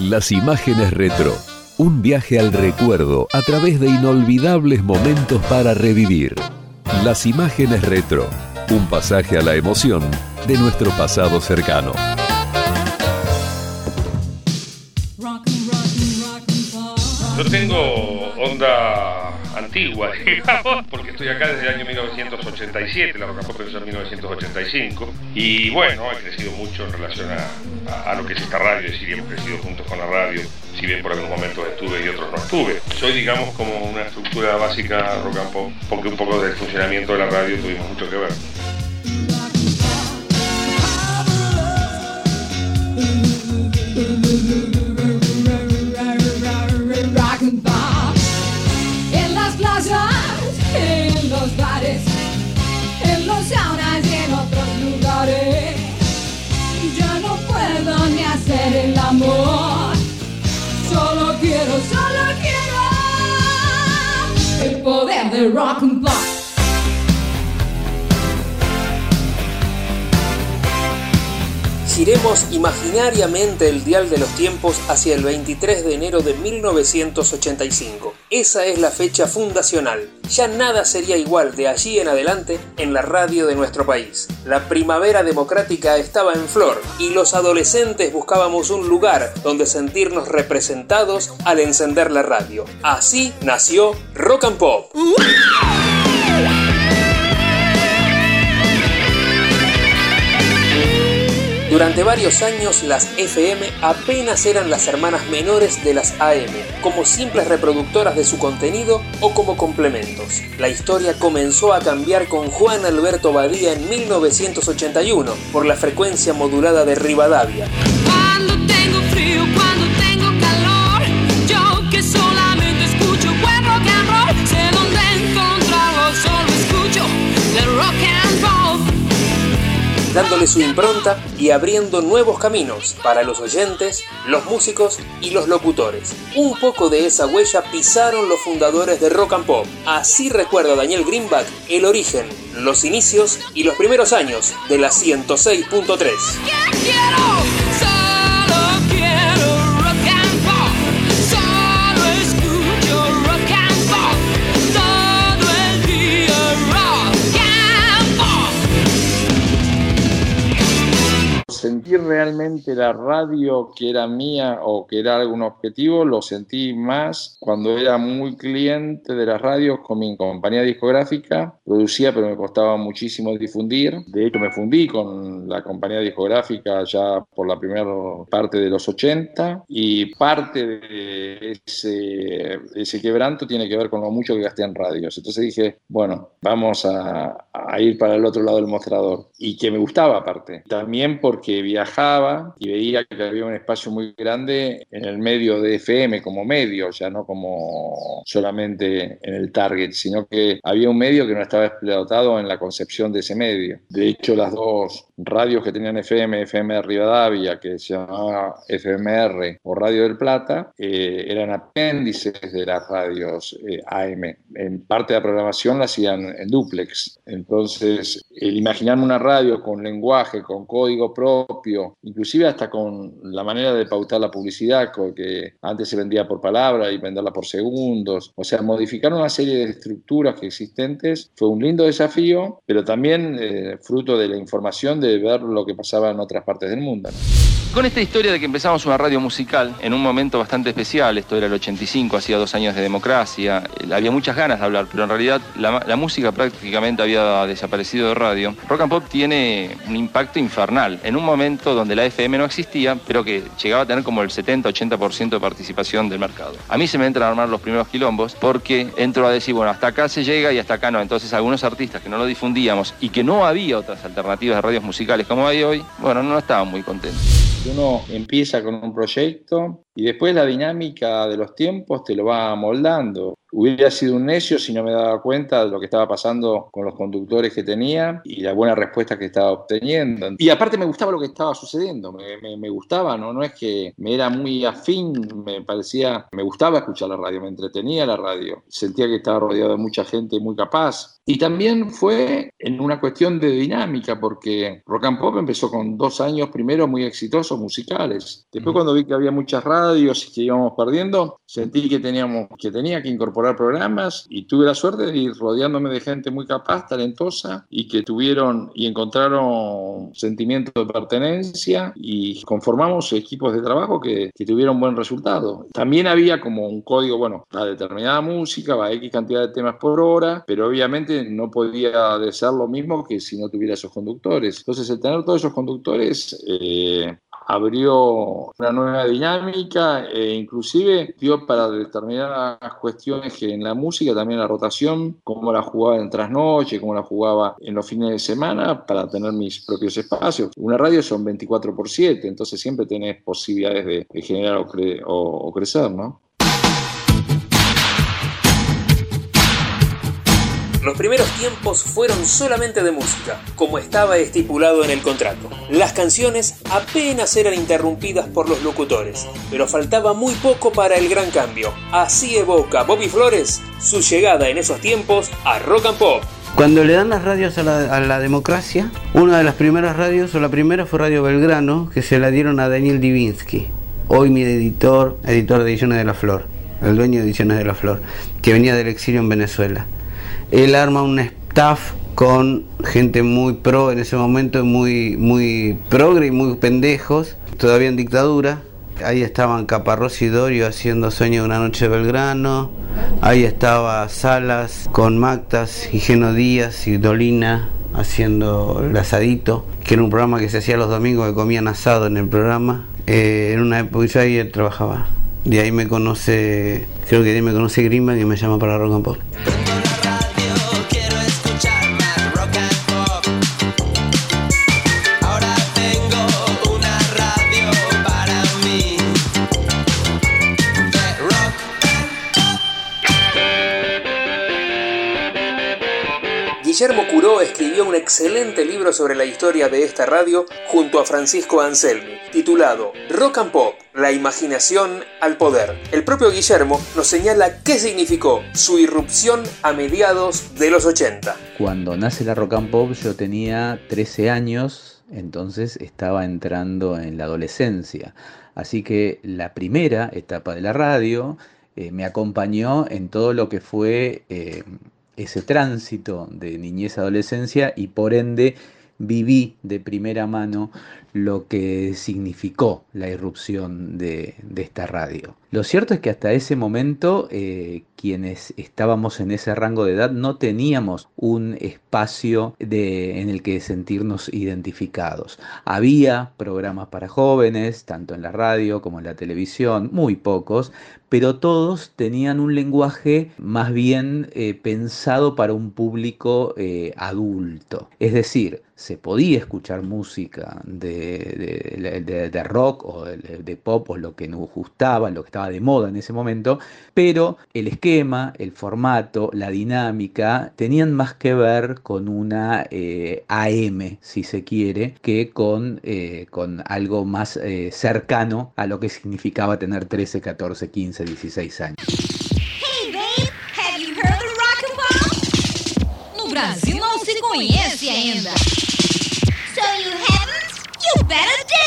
Las imágenes retro. Un viaje al recuerdo a través de inolvidables momentos para revivir. Las imágenes retro. Un pasaje a la emoción de nuestro pasado cercano. Yo tengo onda antigua, digamos, porque estoy acá desde el año 1987, la Rock Pop empezó en 1985, y bueno, he crecido mucho en relación a, a, lo que es esta radio, es decir, hemos crecido juntos con la radio, si bien por algunos momentos estuve y otros no estuve. Soy, digamos, como una estructura básica rock and pop, porque un poco del funcionamiento de la radio tuvimos mucho que ver. Las plazas, en los bares, en los saunas y en otros lugares. Ya no puedo ni hacer el amor. Solo quiero, solo quiero el poder de rock and pop. Giremos imaginariamente el dial de los tiempos hacia el 23 de enero de 1985. Esa es la fecha fundacional. Ya nada sería igual de allí en adelante en la radio de nuestro país. La primavera democrática estaba en flor y los adolescentes buscábamos un lugar donde sentirnos representados al encender la radio. Así nació Rock and Pop. Durante varios años las FM apenas eran las hermanas menores de las AM, como simples reproductoras de su contenido o como complementos. La historia comenzó a cambiar con Juan Alberto Badía en 1981 por la frecuencia modulada de Rivadavia. Cuando dándole su impronta y abriendo nuevos caminos para los oyentes, los músicos y los locutores. Un poco de esa huella pisaron los fundadores de Rock and Pop. Así recuerda Daniel Greenback el origen, los inicios y los primeros años de la 106.3. sentir realmente la radio que era mía o que era algún objetivo, lo sentí más cuando era muy cliente de las radios con mi compañía discográfica. Producía, pero me costaba muchísimo difundir. De hecho, me fundí con la compañía discográfica ya por la primera parte de los 80 y parte de ese, ese quebranto tiene que ver con lo mucho que gasté en radios. Entonces dije, bueno, vamos a, a ir para el otro lado del mostrador. Y que me gustaba aparte. También porque viajaba y veía que había un espacio muy grande en el medio de FM como medio, ya no como solamente en el target, sino que había un medio que no estaba explotado en la concepción de ese medio. De hecho, las dos radios que tenían FM, FM de Rivadavia, que se llamaba FMR o Radio del Plata, eh, eran apéndices de las radios eh, AM. En parte de la programación la hacían en duplex. Entonces, el imaginarme una radio con lenguaje, con código propio, inclusive hasta con la manera de pautar la publicidad, que antes se vendía por palabra y venderla por segundos, o sea, modificar una serie de estructuras que existentes fue un lindo desafío, pero también eh, fruto de la información de ver lo que pasaba en otras partes del mundo. Con esta historia de que empezamos una radio musical en un momento bastante especial, esto era el 85, hacía dos años de democracia, eh, había muchas ganas de hablar, pero en realidad la, la música prácticamente había desaparecido de radio. Rock and Pop tiene un impacto infernal, en un momento donde la FM no existía, pero que llegaba a tener como el 70-80% de participación del mercado. A mí se me entran a armar los primeros quilombos porque entro a decir, bueno, hasta acá se llega y hasta acá no. Entonces algunos artistas que no lo difundíamos y que no había otras alternativas de radios musicales como hay hoy, bueno, no estaban muy contentos. Uno empieza con un proyecto y después la dinámica de los tiempos te lo va moldando. Hubiera sido un necio si no me daba cuenta de lo que estaba pasando con los conductores que tenía y la buena respuesta que estaba obteniendo. Y aparte me gustaba lo que estaba sucediendo, me, me- me gustaba, ¿no? no es que me era muy afín, me parecía, me gustaba escuchar la radio, me entretenía la radio, sentía que estaba rodeado de mucha gente muy capaz. Y también fue en una cuestión de dinámica, porque Rock and Pop empezó con dos años primero muy exitosos musicales. Después cuando vi que había muchas radios y que íbamos perdiendo, sentí que, teníamos, que tenía que incorporar programas y tuve la suerte de ir rodeándome de gente muy capaz, talentosa y que tuvieron y encontraron sentimiento de pertenencia y conformamos equipos de trabajo que, que tuvieron buen resultado. También había como un código, bueno, a determinada música, va X cantidad de temas por hora, pero obviamente no podía ser lo mismo que si no tuviera esos conductores. Entonces, el tener todos esos conductores eh, abrió una nueva dinámica e inclusive dio para determinadas cuestiones que en la música, también la rotación, cómo la jugaba en trasnoche, cómo la jugaba en los fines de semana para tener mis propios espacios. Una radio son 24 por 7, entonces siempre tenés posibilidades de, generar o, cre o crecer, ¿no? Los primeros tiempos fueron solamente de música, como estaba estipulado en el contrato. Las canciones apenas eran interrumpidas por los locutores, pero faltaba muy poco para el gran cambio. Así evoca Bobby Flores su llegada en esos tiempos a Rock and Pop. Cuando le dan las radios a la, democracia, una de las primeras radios, o la primera fue Radio Belgrano, que se la dieron a Daniel Divinsky, hoy mi editor, editor de Ediciones de la Flor, el dueño de Ediciones de la Flor, que venía del exilio en Venezuela. Él arma un staff con gente muy pro en ese momento, muy, muy progre y muy pendejos, todavía en dictadura. Ahí estaban Caparrós y Dorio haciendo Sueño de una noche de Belgrano. Ahí estaba Salas con Mactas, Geno Díaz y Dolina haciendo el asadito, que era un programa que se hacía los domingos que comían asado en el programa. Eh, en una época yo ahí trabajaba. De ahí me conoce, creo que de ahí me conoce Greenback y me llama para Rock and Pop. Escribió un excelente libro sobre la historia de esta radio junto a Francisco Anselmi, titulado Rock and Pop, la imaginación al poder. El propio Guillermo nos señala qué significó su irrupción a mediados de los 80. Cuando nace la Rock and Pop yo tenía 13 años, entonces estaba entrando en la adolescencia. Así que la primera etapa de la radio eh, me acompañó en todo lo que fue... Eh, ese tránsito de niñez a adolescencia y por ende viví de primera mano lo que significó la irrupción de, esta radio. Lo cierto es que hasta ese momento eh, quienes estábamos en ese rango de edad no teníamos un espacio en el que sentirnos identificados. Había programas para jóvenes, tanto en la radio como en la televisión, muy pocos, pero todos tenían un lenguaje más bien eh, pensado para un público eh, adulto. Es decir, se podía escuchar música de, de, de, de rock o de, pop o lo que nos gustaba, lo que estaba de moda en ese momento, pero el esquema, el formato, la dinámica tenían más que ver con una eh, AM, si se quiere, que con, eh, con algo más eh, cercano a lo que significaba tener 13, 14, 15, 16 años. better day.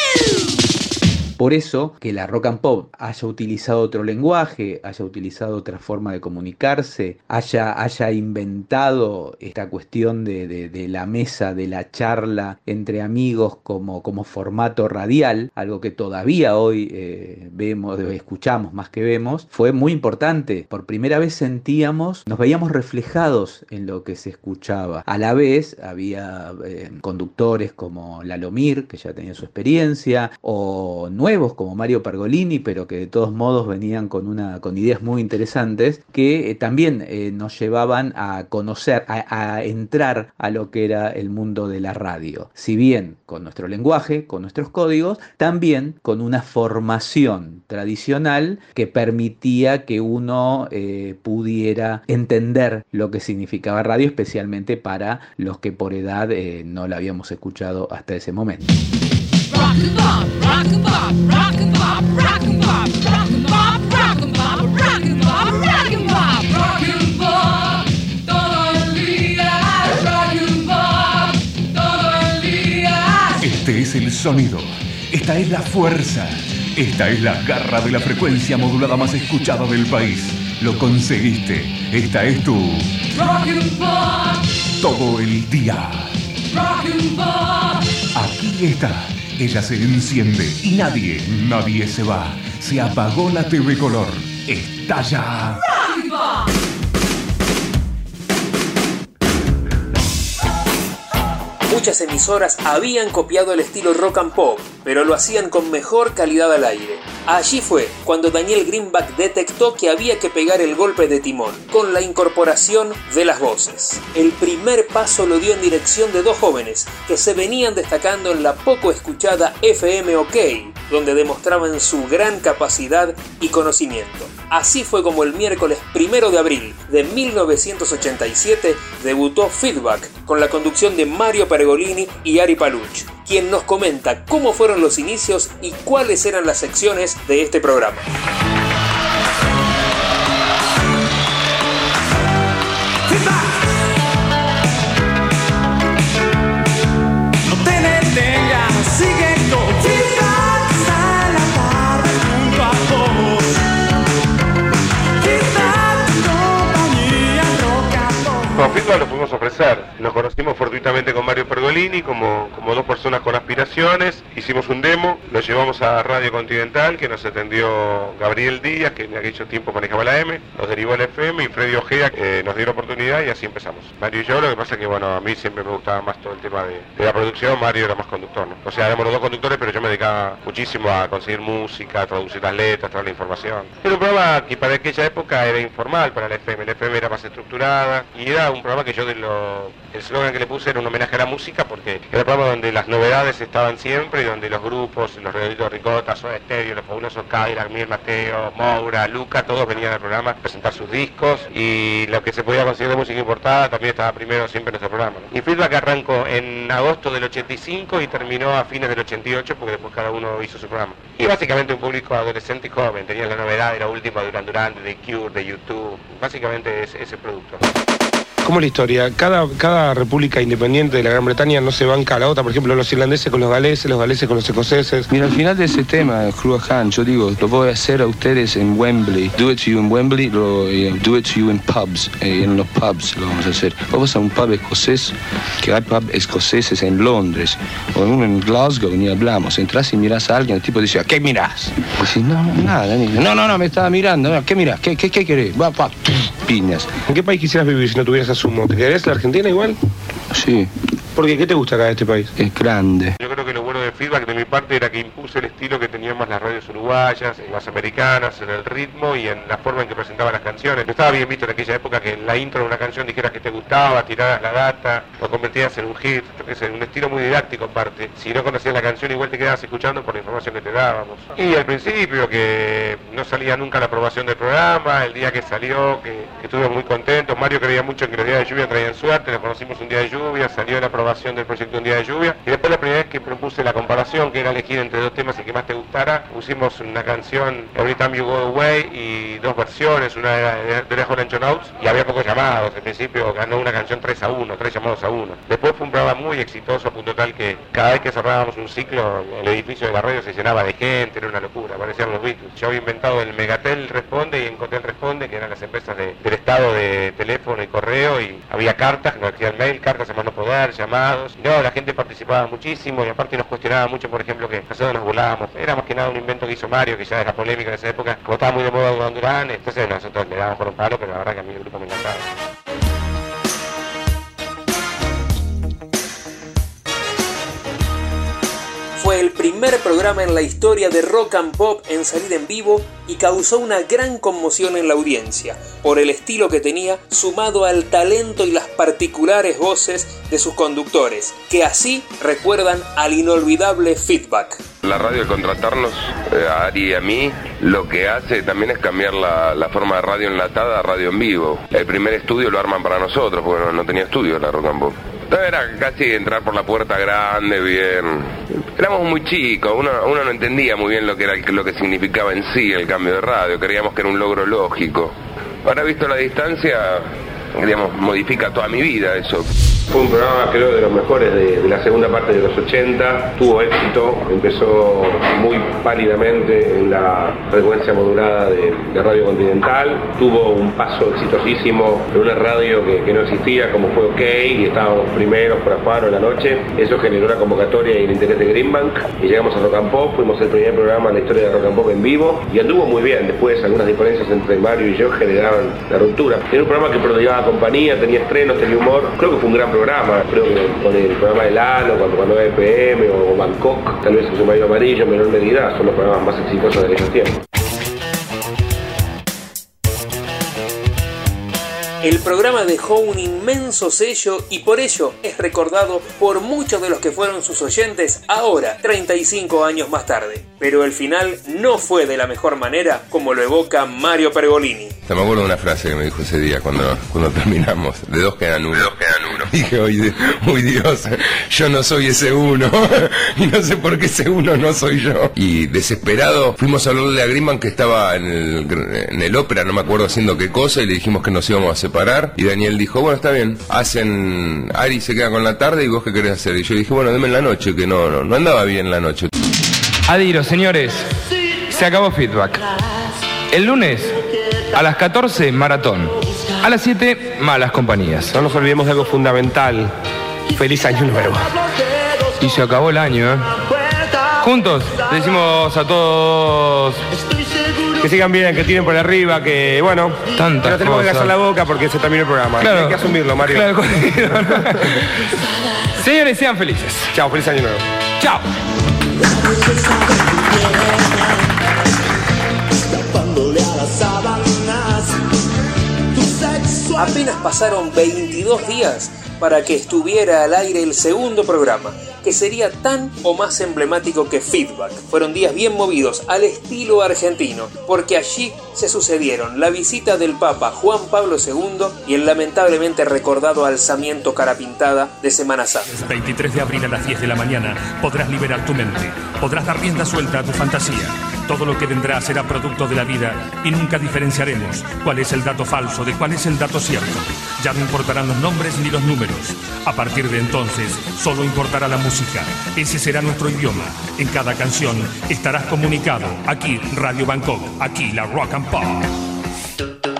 Por eso que la rock and pop haya utilizado otro lenguaje, haya utilizado otra forma de comunicarse, haya, haya inventado esta cuestión de, de, la mesa, de la charla entre amigos como, como formato radial, algo que todavía hoy eh, vemos, escuchamos más que vemos, fue muy importante. Por primera vez sentíamos, nos veíamos reflejados en lo que se escuchaba. A la vez había eh, conductores como Lalomir, que ya tenía su experiencia, o nuevos como Mario Pergolini, pero que de todos modos venían con, una, con ideas muy interesantes que eh, también eh, nos llevaban a conocer, a, entrar a lo que era el mundo de la radio. Si bien con nuestro lenguaje, con nuestros códigos, también con una formación tradicional que permitía que uno eh, pudiera entender lo que significaba radio, especialmente para los que por edad no la habíamos escuchado hasta ese momento. Este es el sonido. Esta es la fuerza. Esta es la garra de la frecuencia modulada más escuchada del país. Lo conseguiste. Esta es tu. Todo el día. Rock and roll. Aquí está. Ella se enciende y nadie, nadie se va. Se apagó la TV color. Estalla. Muchas emisoras habían copiado el estilo rock and pop, pero lo hacían con mejor calidad al aire. Allí fue cuando Daniel Greenback detectó que había que pegar el golpe de timón, con la incorporación de las voces. El primer paso lo dio en dirección de dos jóvenes que se venían destacando en la poco escuchada FM OK, donde demostraban su gran capacidad y conocimiento. Así fue como el miércoles primero de abril de 1987 debutó Feedback con la conducción de Mario Pergolini y Ari Paluch, quien nos comenta cómo fueron los inicios y cuáles eran las secciones de este programa. Con Feedback lo pudimos ofrecer. Nos conocimos fortuitamente con Mario Pergolini como, como dos personas con aspiraciones. Hicimos un demo, lo llevamos a Radio Continental, que nos atendió Gabriel Díaz, que en aquel tiempo manejaba la M, nos derivó al FM y Freddy Ojeda que nos dio la oportunidad y así empezamos. Mario y yo, lo que pasa es que bueno, a mí siempre me gustaba más todo el tema de, de la producción, Mario era más conductor, ¿no? O sea, éramos los dos conductores, pero yo me dedicaba muchísimo a conseguir música, a traducir las letras, traer la información. Era un programa que para aquella época era informal para la FM, la FM era más estructurada y era un programa que yo. El slogan que le puse era un homenaje a la música porque era un programa donde las novedades estaban siempre y donde los grupos, los redonditos Ricota, Soda Stereo, los fabulosos Cadillac, Miguel Mateo, Moura, Luca, todos venían al programa a presentar sus discos y lo que se podía conseguir de música importada también estaba primero siempre en nuestro programa. ¿no? Y Feedback arrancó en agosto del 85 y terminó a fines del 88 porque después cada uno hizo su programa. Y básicamente un público adolescente y joven, tenía la novedad de la última Duran Duran, de Cure, de YouTube, básicamente es ese producto. ¿Cómo es la historia? Cada, cada república independiente de la Gran Bretaña no se banca a la otra, por ejemplo, los irlandeses con los galeses, los galeses con los escoceses. Mira, al final de ese tema, Cruahan, yo digo, lo voy a hacer a ustedes en Wembley. Do it to you en Wembley, lo, eh, do it to you en pubs. eh, en los pubs lo vamos a hacer. Vamos a un pub escocés, que hay pub escoceses en Londres, o en uno en Glasgow, ni hablamos. Entras y miras a alguien, el tipo dice, ¿a qué mirás? Y dices, no, no, nada, no, no, no, me estaba mirando, ¿qué mirás? ¿Qué, qué, qué querés? Va, pa, piñas. ¿En qué país quisieras vivir si no tuvieras a Sumo? ¿Te en la Argentina igual? Sí, ¿Por qué? ¿Qué te gusta acá de este país? es grande. Yo creo feedback de mi parte era que impuse el estilo que teníamos las radios uruguayas, en las americanas, en el ritmo y en la forma en que presentaba las canciones. Estaba bien visto en aquella época que en la intro de una canción dijeras que te gustaba, tiraras la data, lo convertías en un hit, yo qué un estilo muy didáctico aparte. Si no conocías la canción igual te quedabas escuchando por la información que te dábamos. Y al principio que no salía nunca la aprobación del programa, el día que salió, que, que estuve muy contento, Mario creía mucho en que los días de lluvia traían suerte, lo conocimos un día de lluvia, salió la aprobación del proyecto Un día de lluvia y después la primera vez que propuse la comparación, que era elegir entre dos temas el que más te gustara, pusimos una canción Every Time You Go Away y dos versiones, una era de Lancho Notes y había pocos llamados, al principio ganó una canción 3 a 1, 3 llamados a 1. Después fue un programa muy exitoso a punto tal que cada vez que cerrábamos un ciclo el edificio de la radio se llenaba de gente, era una locura, parecían los Beatles. Yo había inventado el Megatel Responde y Encotel Responde, que eran las empresas de- del estado de teléfono y correo y había cartas, nos hacían mail, cartas a mano poder, llamados. No, la gente participaba muchísimo y aparte nos cuestionaba mucho, por ejemplo, que nosotros nos burlábamos. Era más que nada un invento que hizo Mario, que ya era polémica en esa época, como estaba muy de moda Duran Duran, entonces nosotros le dábamos por un palo, pero la verdad que a mí el grupo me encantaba. Fue el primer programa en la historia de rock and pop en salir en vivo y causó una gran conmoción en la audiencia por el estilo que tenía sumado al talento y las particulares voces de sus conductores, que así recuerdan al inolvidable feedback. La radio al contratarnos, eh, a Ari y a mí, lo que hace también es cambiar la, la forma de radio enlatada a radio en vivo. El primer estudio lo arman para nosotros, porque no, no tenía estudio la Rock and Pop. Entonces Era casi entrar por la puerta grande, bien. Éramos muy chicos, uno, uno no entendía muy bien lo que era lo que significaba en sí el cambio de radio, creíamos que era un logro lógico. Ahora visto la distancia, digamos, modifica toda mi vida eso. Fue un programa creo de los mejores de, la segunda parte de los 80, tuvo éxito, empezó muy pálidamente en la frecuencia modulada de, Radio Continental, tuvo un paso exitosísimo en una radio que, no existía como fue OK y estábamos primeros por Afaro en la noche, eso generó una convocatoria y el interés de Greenbank y llegamos a Rock and Pop, fuimos el primer programa en la historia de Rock and Pop en vivo y anduvo muy bien, después algunas diferencias entre Mario y yo generaban la ruptura. Era un programa que prodigaba compañía, tenía estrenos, tenía humor, creo que fue un gran programa, creo que con el programa de Lalo, cuando ganó EPM o Bangkok, tal vez el submarino amarillo en menor medida, son los programas más exitosos de aquellos tiempos. El programa dejó un inmenso sello y por ello es recordado por muchos de los que fueron sus oyentes ahora, 35 años más tarde. Pero el final no fue de la mejor manera como lo evoca Mario Pergolini. Me acuerdo de una frase que me dijo ese día cuando, cuando terminamos, de dos quedan uno. De dos quedan uno. Dije, oye, uy Dios, yo no soy ese uno. y no sé por qué ese uno no soy yo. Y desesperado fuimos a hablarle a Greenman que estaba en el, en el ópera, no me acuerdo haciendo qué cosa, y le dijimos que nos íbamos a separar parar y Daniel dijo, bueno, está bien, hacen, Ari se queda con la tarde y vos qué querés hacer. Y yo dije, bueno, deme en la noche, que no, no, no andaba bien la noche. Adiro, señores, se acabó feedback. El lunes a las 14, maratón. A las 7, malas compañías. No nos olvidemos de algo fundamental. Feliz año nuevo. Y se acabó el año, ¿eh? Juntos decimos a todos que sigan bien, que tiren por arriba, que bueno, Tantas pero tenemos que hacer la boca porque se terminó el programa. Claro. Hay que asumirlo, Mario. Claro, Señores, sean felices. Chao, feliz año nuevo. Chao. Apenas pasaron 22 días para que estuviera al aire el segundo programa, que sería tan o más emblemático que Feedback. Fueron días bien movidos al estilo argentino, porque allí se sucedieron la visita del Papa Juan Pablo II y el lamentablemente recordado alzamiento cara pintada de Semana Santa. 23 de abril a las 10 de la mañana podrás liberar tu mente, podrás dar rienda suelta a tu fantasía. Todo lo que vendrá será producto de la vida y nunca diferenciaremos cuál es el dato falso de cuál es el dato cierto. Ya no importarán los nombres ni los números. A partir de entonces, solo importará la música. Ese será nuestro idioma. En cada canción estarás comunicado. Aquí Radio Bangkok, aquí la Rock and Pop.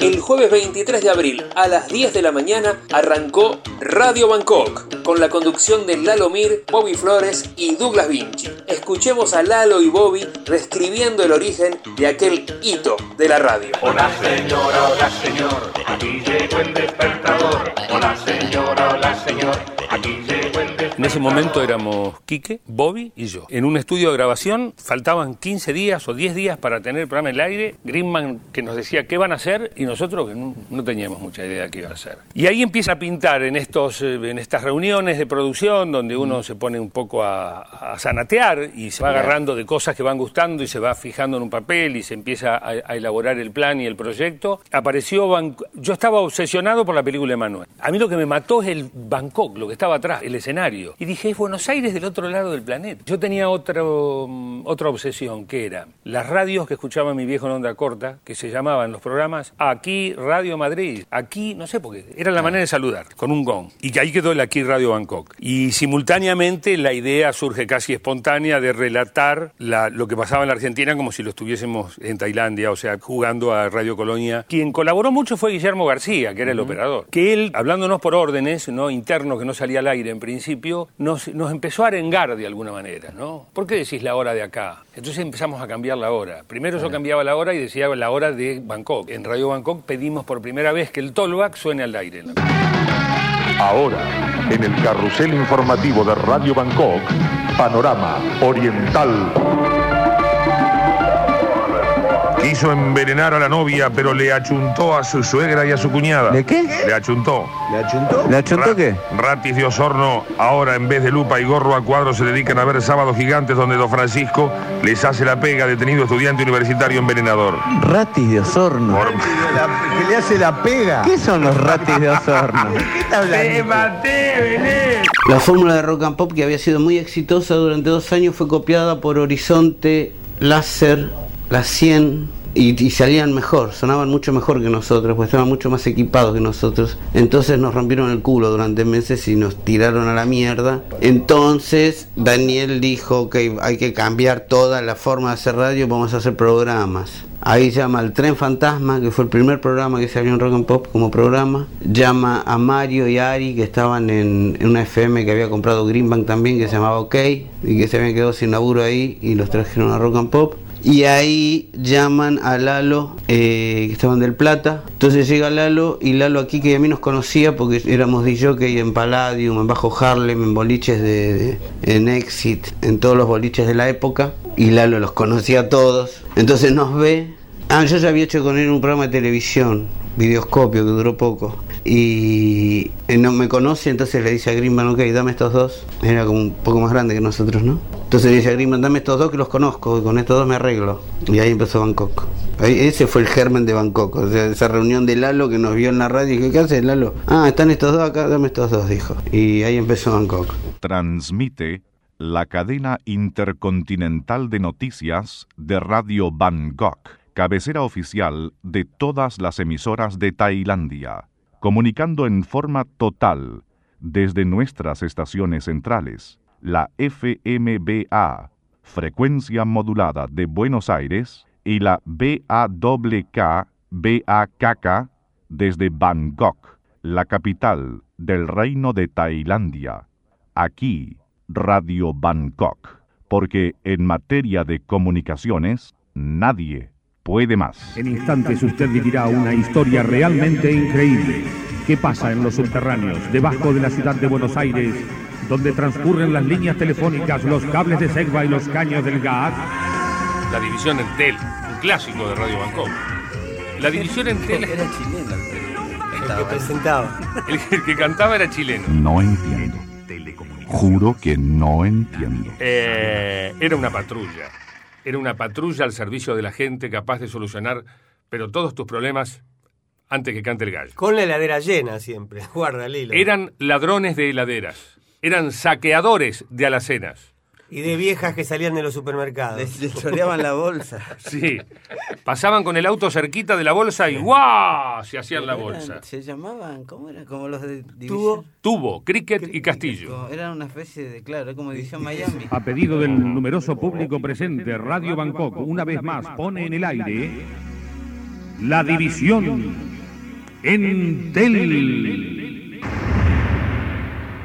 El jueves 23 de abril a las 10 de la mañana arrancó Radio Bangkok con la conducción de Lalo Mir, Bobby Flores y Douglas Vinci. Escuchemos a Lalo y Bobby describiendo el origen de aquel hito de la radio. Hola señora, hola señor, aquí llegó el despertador. Hola señora, hola señor, aquí llegó el despertador. En ese momento éramos Quique, Bobby y yo. En un estudio de grabación faltaban 15 días o 10 días para tener el programa en el aire. Greenman que nos decía qué van a hacer y nosotros que no, no teníamos mucha idea de qué iba a hacer. Y ahí empieza a pintar en, estos, eh, en estas reuniones de producción donde uno se pone un poco a, a zanatear y se va agarrando de cosas que van gustando y se va fijando en un papel y se empieza a, a elaborar el plan y el proyecto. Apareció, Ban- yo estaba obsesionado por la película de Manuel. A mí lo que me mató es el Bangkok, lo que estaba atrás, el escenario. Y dije, es Buenos Aires del otro lado del planeta. Yo tenía otro, mm, otra obsesión, que era las radios que escuchaba mi viejo en onda corta, que se llamaban los programas Aquí Radio Madrid, aquí, no sé por qué, era la manera de saludar, con un gong. Y ahí quedó el Aquí Radio Bangkok. Y simultáneamente la idea surge casi espontánea de relatar la- lo que pasaba en la Argentina como si lo estuviésemos en Tailandia, o sea, jugando a Radio Colonia. Quien colaboró mucho fue Guillermo García, que era el operador. Que él, hablándonos por órdenes, ¿no? internos que no salía al aire en principio, nos, nos empezó a arengar de alguna manera, ¿no? ¿Por qué decís la hora de acá? Entonces empezamos a cambiar la hora. Primero yo cambiaba la hora y decía la hora de Bangkok. En Radio Bangkok pedimos por primera vez que el tollback suene al aire. Ahora, en el carrusel informativo de Radio Bangkok, Panorama Oriental. Quiso envenenar a la novia, pero le achuntó a su suegra y a su cuñada. ¿De qué? Le achuntó. ¿Le achuntó? ¿Le achuntó qué? Ratis de Osorno, ahora en vez de lupa y gorro a cuadro, se dedican a ver sábados gigantes donde Don Francisco les hace la pega, detenido estudiante universitario envenenador. Ratis de Osorno. que le hace la pega. ¿Qué son los ratis de Osorno? ¿Qué está hablando? maté, La fórmula de rock and pop que había sido muy exitosa durante dos años fue copiada por Horizonte, Láser, La 100, y, salían mejor, sonaban mucho mejor que nosotros, pues estaban mucho más equipados que nosotros. Entonces nos rompieron el culo durante meses y nos tiraron a la mierda. Entonces Daniel dijo que hay que cambiar toda la forma de hacer radio, vamos a hacer programas. Ahí llama al Tren Fantasma, que fue el primer programa que salió en Rock and Pop como programa. Llama a Mario y Ari, que estaban en, en una FM que había comprado Greenbank también, que se llamaba OK, y que se habían quedado sin laburo ahí, y los trajeron a Rock and Pop. Y ahí llaman a Lalo, eh, que estaban del Plata. Entonces llega Lalo, y Lalo aquí, que a mí nos conocía porque éramos DJ en Palladium, en Bajo Harlem, en boliches de, de- en Exit, en todos los boliches de la época. Y Lalo los conocía a todos. Entonces nos ve. Ah, yo ya había hecho con él un programa de televisión, videoscopio, que duró poco. Y él no me conoce, entonces le dice a Greenman, ok, dame estos dos. Era como un poco más grande que nosotros, ¿no? Entonces le dice a Greenman, dame estos dos que los conozco, y con estos dos me arreglo. Y ahí empezó Bangkok. Ese fue el germen de Bangkok, o sea, esa reunión de Lalo que nos vio en la radio y dijo, ¿qué haces Lalo? Ah, están estos dos acá, dame estos dos, dijo. Y ahí empezó Bangkok. Transmite la cadena intercontinental de noticias de Radio Bangkok, cabecera oficial de todas las emisoras de Tailandia, comunicando en forma total desde nuestras estaciones centrales, la FMBA, frecuencia modulada de Buenos Aires, y la BAWK, BAKK, desde Bangkok, la capital del Reino de Tailandia. Aquí, Radio Bangkok, porque en materia de comunicaciones, nadie puede más. En instantes usted vivirá una historia realmente increíble. ¿Qué pasa en los subterráneos, debajo de la ciudad de Buenos Aires, donde transcurren las líneas telefónicas, los cables de Segva y los caños del gas? La división Entel, un clásico de Radio Bangkok. La división Entel Era chileno el que presentaba. El, el que cantaba era chileno. No entiendo. Juro que no entiendo. Eh, era una patrulla. Era una patrulla al servicio de la gente capaz de solucionar, pero todos tus problemas antes que cante el gallo. Con la heladera llena siempre. Guarda, Lilo. Eran ladrones de heladeras. Eran saqueadores de alacenas. Y de viejas que salían de los supermercados. Les choreaban la bolsa. Sí. Pasaban con el auto cerquita de la bolsa y ¡guau! Se hacían la bolsa. Se llamaban, ¿cómo era? Como los de Tubo. división. Tubo, cricket y castillo. Era una especie de, claro, como división Miami. A pedido del numeroso público presente, Radio Bangkok una vez más pone en el aire la división Entel.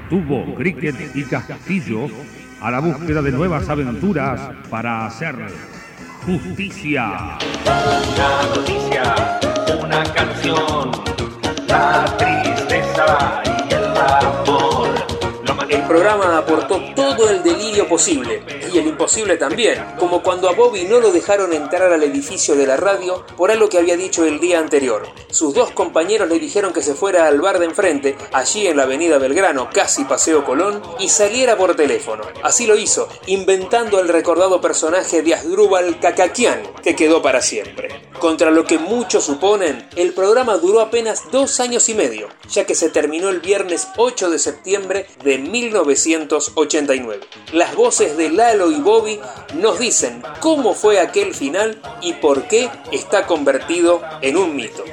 Tuvo cricket y castillo a la búsqueda de nuevas aventuras para hacer justicia. Una noticia, una canción, la tristeza y el amor. El programa aportó todo el delirio posible y el imposible también, como cuando a Bobby no lo dejaron entrar al edificio de la radio por algo que había dicho el día anterior. Sus dos compañeros le dijeron que se fuera al bar de enfrente, allí en la avenida Belgrano, casi Paseo Colón, y saliera por teléfono. Así lo hizo, inventando el recordado personaje de Asdrúbal Cacaquián, que quedó para siempre. Contra lo que muchos suponen, el programa duró apenas dos años y medio, ya que se terminó el viernes 8 de septiembre de 1989. Las voces de Lalo y Bobby nos dicen cómo fue aquel final y por qué está convertido en un mito.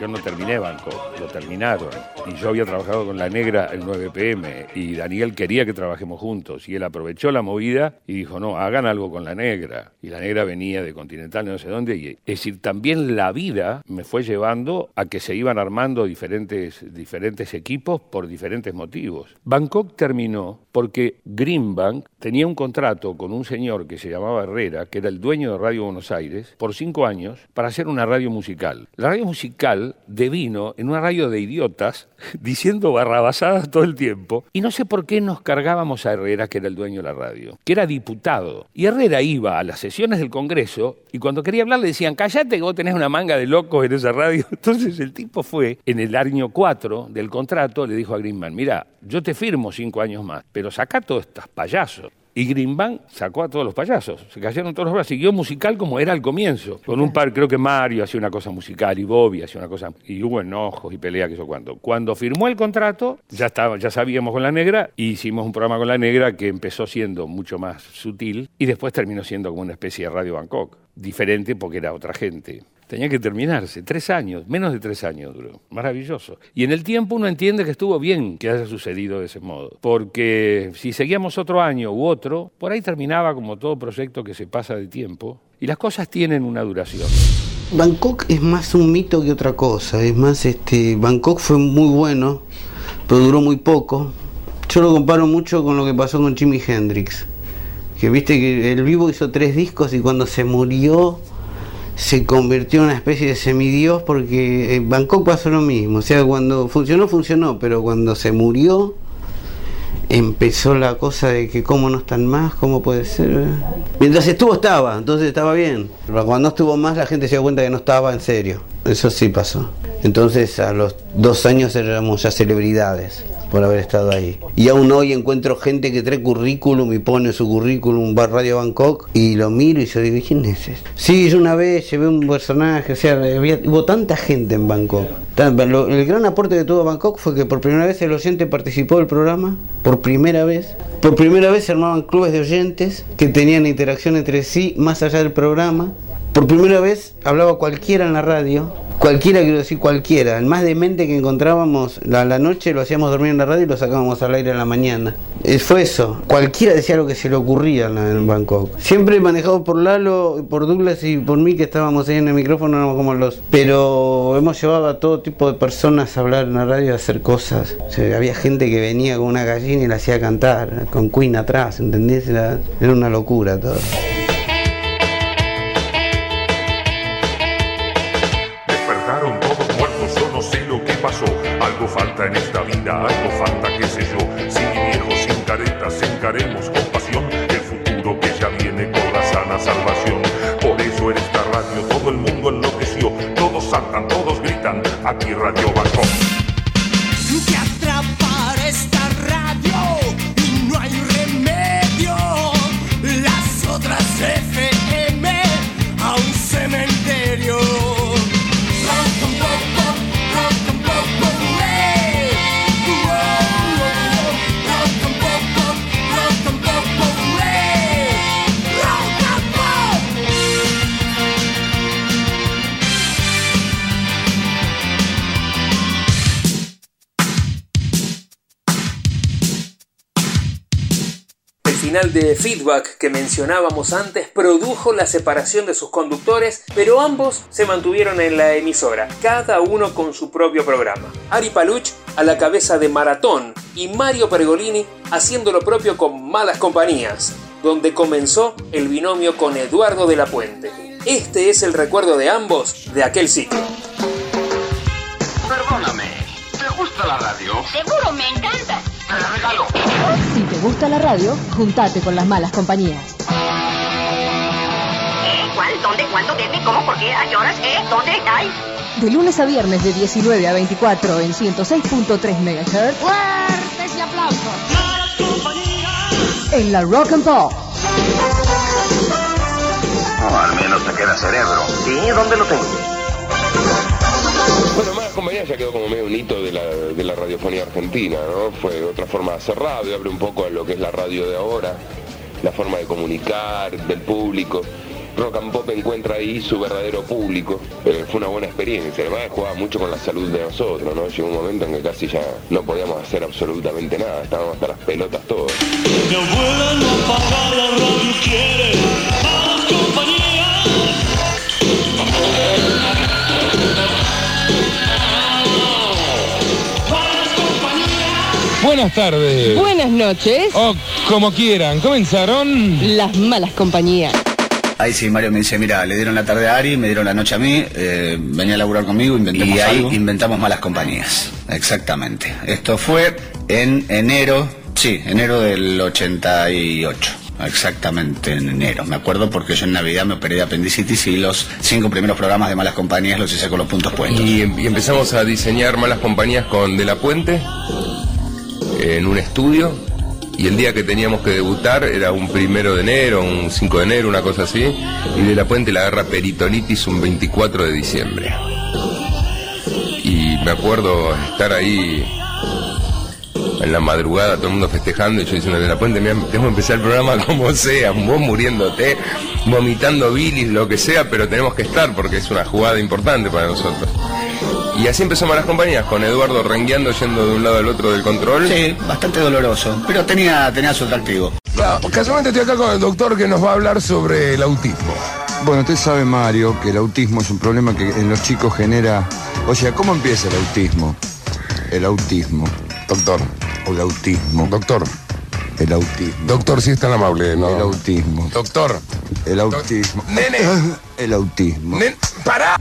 Yo no terminé banco, lo terminaron. Y yo había trabajado con la negra el 9 pm y Daniel quería que trabajemos juntos. Y él aprovechó la movida y dijo, no, hagan algo con la negra. Y la negra venía de Continental, no sé dónde. Es decir, también la vida me fue llevando a que se iban armando diferentes, diferentes equipos por diferentes motivos. Bangkok terminó porque Greenbank tenía un contrato con un señor que se llamaba Herrera, que era el dueño de Radio Buenos Aires, por cinco años, para hacer una radio musical. La radio musical devino en una radio de idiotas diciendo barrabasadas todo el tiempo. Y no sé por qué nos cargábamos a Herrera, que era el dueño de la radio, que era diputado. Y Herrera iba a las sesiones del Congreso y cuando quería hablar le decían, cállate que vos tenés una manga de locos en esa radio. Entonces el tipo fue, en el año 4 del contrato, le dijo a Greenman, mira, yo te firmo cinco años más, pero saca todos estos payasos. Y Greenbank sacó a todos los payasos, se cayeron todos los brazos, siguió musical como era al comienzo, con un par, creo que Mario hacía una cosa musical y Bobby hacía una cosa, y hubo enojos y pelea, que eso cuando. Cuando firmó el contrato, ya estaba, ya sabíamos con la negra, hicimos un programa con la negra que empezó siendo mucho más sutil y después terminó siendo como una especie de Radio Bangkok. diferente porque era otra gente. Tenía que terminarse, tres años, menos de tres años duró, maravilloso. Y en el tiempo uno entiende que estuvo bien que haya sucedido de ese modo, porque si seguíamos otro año u otro, por ahí terminaba como todo proyecto que se pasa de tiempo, y las cosas tienen una duración. Bangkok es más un mito que otra cosa, es más, este, Bangkok fue muy bueno, pero duró muy poco. Yo lo comparo mucho con lo que pasó con Jimi Hendrix, que viste que el vivo hizo tres discos y cuando se murió se convirtió en una especie de semidios porque en Bangkok pasó lo mismo, o sea, cuando funcionó, funcionó, pero cuando se murió empezó la cosa de que cómo no están más, cómo puede ser. Mientras estuvo estaba, entonces estaba bien. Pero cuando no estuvo más la gente se dio cuenta que no estaba en serio. Eso sí pasó. Entonces a los dos años éramos ya celebridades por haber estado ahí. Y aún hoy encuentro gente que trae currículum y pone su currículum va Radio Bangkok y lo miro y yo digo, ¿quién es ese? Sí, yo una vez llevé un personaje, o sea, había- hubo tanta gente en Bangkok. El gran aporte que tuvo Bangkok fue que por primera vez el oyente participó del programa, por primera vez. Por primera vez se armaban clubes de oyentes que tenían interacción entre sí más allá del programa. Por primera vez hablaba cualquiera en la radio. Cualquiera, quiero decir cualquiera. El más demente que encontrábamos a la noche lo hacíamos dormir en la radio y lo sacábamos al aire en la mañana. Eh, fue eso. Cualquiera decía lo que se le ocurría en, Bangkok. Siempre manejado por Lalo, por Douglas y por mí que estábamos ahí en el micrófono, éramos como los... Pero hemos llevado a todo tipo de personas a hablar en la radio a hacer cosas. Había gente que venía con una gallina y la hacía cantar, con Queen atrás, ¿entendés? Era una locura todo. Final de Feedback que mencionábamos antes produjo la separación de sus conductores, pero ambos se mantuvieron en la emisora, cada uno con su propio programa. Ari Paluch a la cabeza de Maratón y Mario Pergolini haciendo lo propio con Malas Compañías, donde comenzó el binomio con Eduardo de la Puente. Este es el recuerdo de ambos de aquel ciclo. Perdóname, ¿te gusta la radio? Seguro, me encanta. Te la regalo. Si te gusta la radio, juntate con las malas compañías. ¿Cuál? ¿Dónde? ¿Cuándo? ¿Dónde? ¿Cómo? ¿Por qué? ¿A qué horas? ¿Qué? ¿Dónde? ¿Ay? De lunes a viernes de 19 a 24 en 106.3 MHz Fuertes y aplausos. en la Rock and Pop. Oh, al menos te queda cerebro. ¿Y dónde lo tengo? Bueno, Malas Compañías ya quedó como medio un hito de la, de la radiofonía argentina, ¿no? Fue otra forma de hacer radio, abre un poco a lo que es la radio de ahora, la forma de comunicar del público. Rock and Pop encuentra ahí su verdadero público. Eh, fue una buena experiencia. Además jugaba mucho con la salud de nosotros, ¿no? Llegó un momento en que casi ya no podíamos hacer absolutamente nada. Estábamos hasta las pelotas todos. Compañía. Buenas tardes. Buenas noches. O como quieran, comenzaron. Las malas compañías. Ahí sí, Mario me dice, mira, le dieron la tarde a Ari, me dieron la noche a mí, eh, venía a laburar conmigo inventamos y ahí algo. inventamos malas compañías. Exactamente. Esto fue en enero, sí, enero del 88. Exactamente, en enero. Me acuerdo porque yo en Navidad me operé de apendicitis y los cinco primeros programas de malas compañías los hice con los puntos puestos. Y, y empezamos a diseñar malas compañías con De La Puente en un estudio. Y el día que teníamos que debutar era un primero de enero, un 5 de enero, una cosa así. Y De La Puente la agarra peritonitis un 24 de diciembre. Y me acuerdo estar ahí en la madrugada, todo el mundo festejando y yo diciendo de la puente, mira, tenemos que empezar el programa como sea, vos muriéndote, vomitando bilis, lo que sea, pero tenemos que estar porque es una jugada importante para nosotros. Y así empezamos las compañías, con Eduardo rengueando, yendo de un lado al otro del control. Sí, bastante doloroso, pero tenía, tenía su atractivo. casualmente estoy acá con el doctor que nos va a hablar sobre el autismo. Bueno, usted sabe, Mario, que el autismo es un problema que en los chicos genera... O sea, ¿cómo empieza el autismo? El autismo. Doctor. O el autismo. Doctor. El autismo. Doctor, si es tan amable, ¿no? El autismo. Doctor. El autismo. Nene. El autismo. Nen, ¡Para!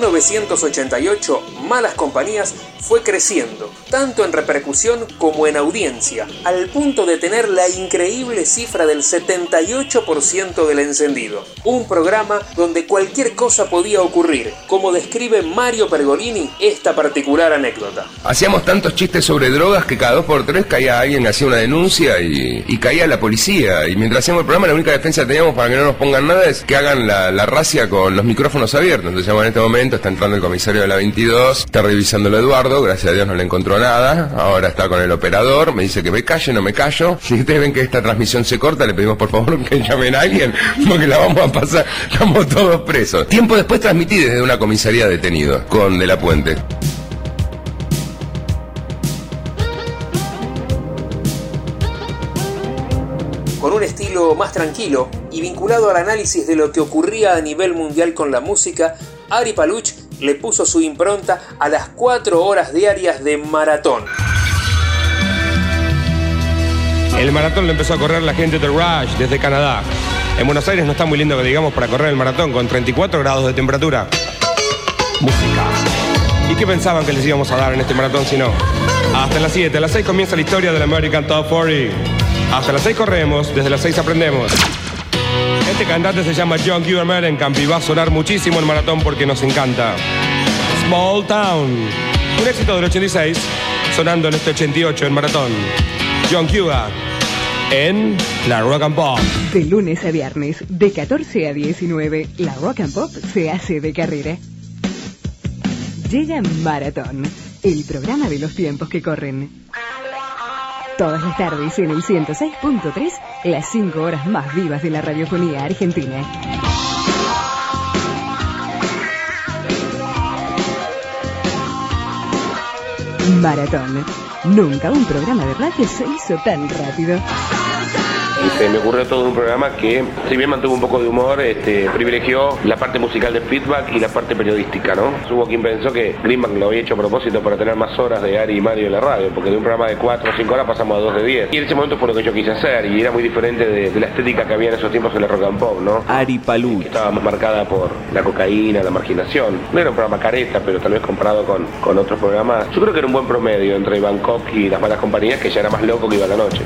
Durante 1988, Malas Compañías fue creciendo, tanto en repercusión como en audiencia, al punto de tener la increíble cifra del 78% del encendido. Un programa donde cualquier cosa podía ocurrir, como describe Mario Pergolini esta particular anécdota. Hacíamos tantos chistes sobre drogas que cada dos por tres caía alguien, hacía una denuncia y, caía la policía. Y mientras hacíamos el programa, la única defensa que teníamos para que no nos pongan nada es que hagan la, la racia con los micrófonos abiertos. Entonces, en este momento, está entrando el comisario de la 22, está revisándolo Eduardo, gracias a Dios no le encontró nada. Ahora está con el operador, me dice que me calle, no me callo. Si ustedes ven que esta transmisión se corta, le pedimos por favor que llamen a alguien, porque la vamos a pasar, estamos todos presos. Tiempo después transmití desde una comisaría detenido, con De la Puente. Con un estilo más tranquilo y vinculado al análisis de lo que ocurría a nivel mundial con la música, Ari Paluch le puso su impronta a las cuatro horas diarias de maratón. El maratón lo empezó a correr la gente de Rush desde Canadá. En Buenos Aires no está muy lindo que digamos para correr el maratón con 34 grados de temperatura. Música. ¿Y qué pensaban que les íbamos a dar en este maratón si no? Hasta las 7, a las 6 comienza la historia del American Top 40. Hasta las 6 corremos, desde las 6 aprendemos. Este cantante se llama John Cuber Mellencamp y va a sonar muchísimo el maratón porque nos encanta. Small Town. Un éxito del 86, sonando en este 88 en maratón. John Cuba en la Rock and Pop. De lunes a viernes, de 14 a 19, la Rock and Pop se hace de carrera. Llega Maratón, el programa de los tiempos que corren. Todas las tardes en el 106.3, las 5 horas más vivas de la radiofonía argentina. Maratón. Nunca un programa de radio se hizo tan rápido. Y se me ocurrió todo un programa que, si bien mantuvo un poco de humor, este, privilegió la parte musical de feedback y la parte periodística, ¿no? Hubo quien pensó que Greenback lo había hecho a propósito para tener más horas de Ari y Mario en la radio, porque de un programa de 4 o 5 horas pasamos a 2 de 10. Y en ese momento fue lo que yo quise hacer, y era muy diferente de, de la estética que había en esos tiempos en la rock and pop, ¿no? Ari Palú. Estaba más marcada por la cocaína, la marginación. No era un programa careta, pero tal vez comparado con, con otros programas, yo creo que era un buen promedio entre Bangkok y las malas compañías, que ya era más loco que iba a la noche.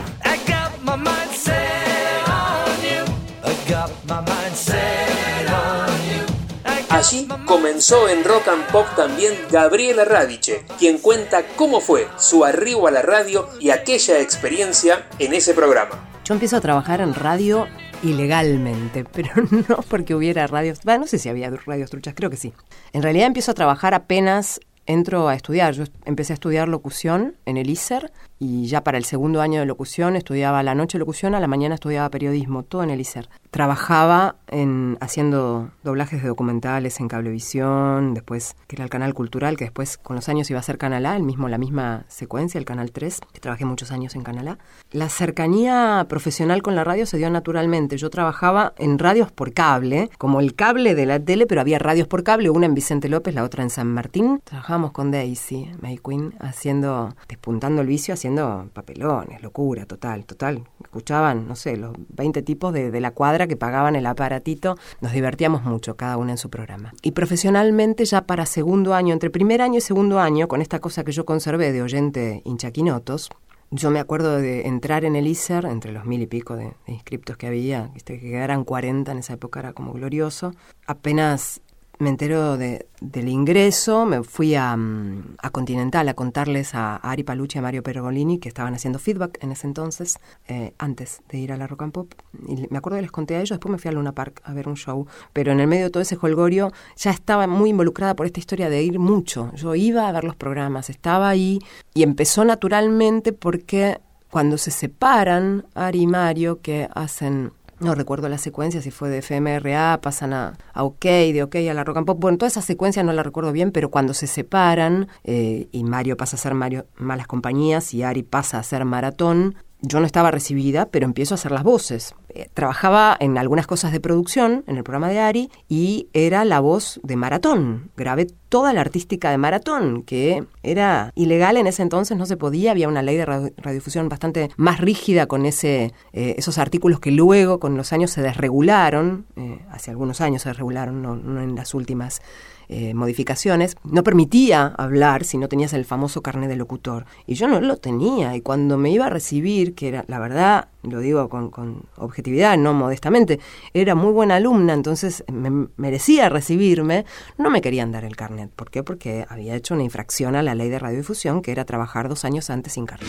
Allí comenzó en Rock and Pop también Gabriela Radiche, quien cuenta cómo fue su arribo a la radio y aquella experiencia en ese programa. Yo empiezo a trabajar en radio ilegalmente, pero no porque hubiera radios, bueno, no sé si había radios truchas, creo que sí. En realidad empiezo a trabajar apenas entro a estudiar. Yo empecé a estudiar locución en el ISER y ya para el segundo año de locución estudiaba la noche locución, a la mañana estudiaba periodismo, todo en el ISER. Trabajaba en haciendo doblajes de documentales en Cablevisión, después que era el canal cultural, que después con los años iba a ser Canal A, el mismo, la misma secuencia, el Canal 3, que trabajé muchos años en Canal A. La cercanía profesional con la radio se dio naturalmente. Yo trabajaba en radios por cable, como el cable de la tele, pero había radios por cable, una en Vicente López, la otra en San Martín. Trabajábamos con Daisy, May Queen, haciendo, despuntando el vicio, haciendo papelones, locura, total, total. Escuchaban, no sé, los 20 tipos de, la cuadra que pagaban el aparatito. Nos divertíamos mucho, cada uno en su programa. Y profesionalmente, ya para segundo año, entre primer año y segundo año, con esta cosa que yo conservé de oyente hinchaquinotos, yo me acuerdo de entrar en el ISER, entre los mil y pico de, de inscriptos que había, ¿viste? que quedaran 40 en esa época era como glorioso. Apenas me entero de- del ingreso, me fui a, mm, Continental a contarles a Ari Palucci y a Mario Pergolini que estaban haciendo feedback en ese entonces, eh, antes de ir a la Rock and Pop. Y me acuerdo que les conté a ellos, después me fui a Luna Park a ver un show. Pero en el medio de todo ese holgorio ya estaba muy involucrada por esta historia de ir mucho. Yo iba a ver los programas, estaba ahí y empezó naturalmente porque cuando se separan Ari y Mario, que hacen no recuerdo la secuencia, si fue de FMRA, pasan a, a OK, de OK a la Rock and Pop. Bueno, toda esa secuencia no la recuerdo bien, pero cuando se separan eh, y Mario pasa a ser Mario Malas Compañías y Ari pasa a ser Maratón, yo no estaba recibida, pero empiezo a hacer las voces. Eh, trabajaba en algunas cosas de producción en el programa de Ari y era la voz de Maratón. Grabé toda la artística de Maratón, que era ilegal en ese entonces, no se podía, había una ley de radio- radiodifusión bastante más rígida con ese, eh, esos artículos que luego con los años se desregularon, eh, hace algunos años se desregularon, no, no en las últimas eh, modificaciones, no permitía hablar si no tenías el famoso carnet de locutor. Y yo no lo tenía. Y cuando me iba a recibir, que era, la verdad, lo digo con, con objetividad, no modestamente, era muy buena alumna, entonces me merecía recibirme, no me querían dar el carnet. ¿Por qué? Porque había hecho una infracción a la ley de radiodifusión, que era trabajar dos años antes sin carnet.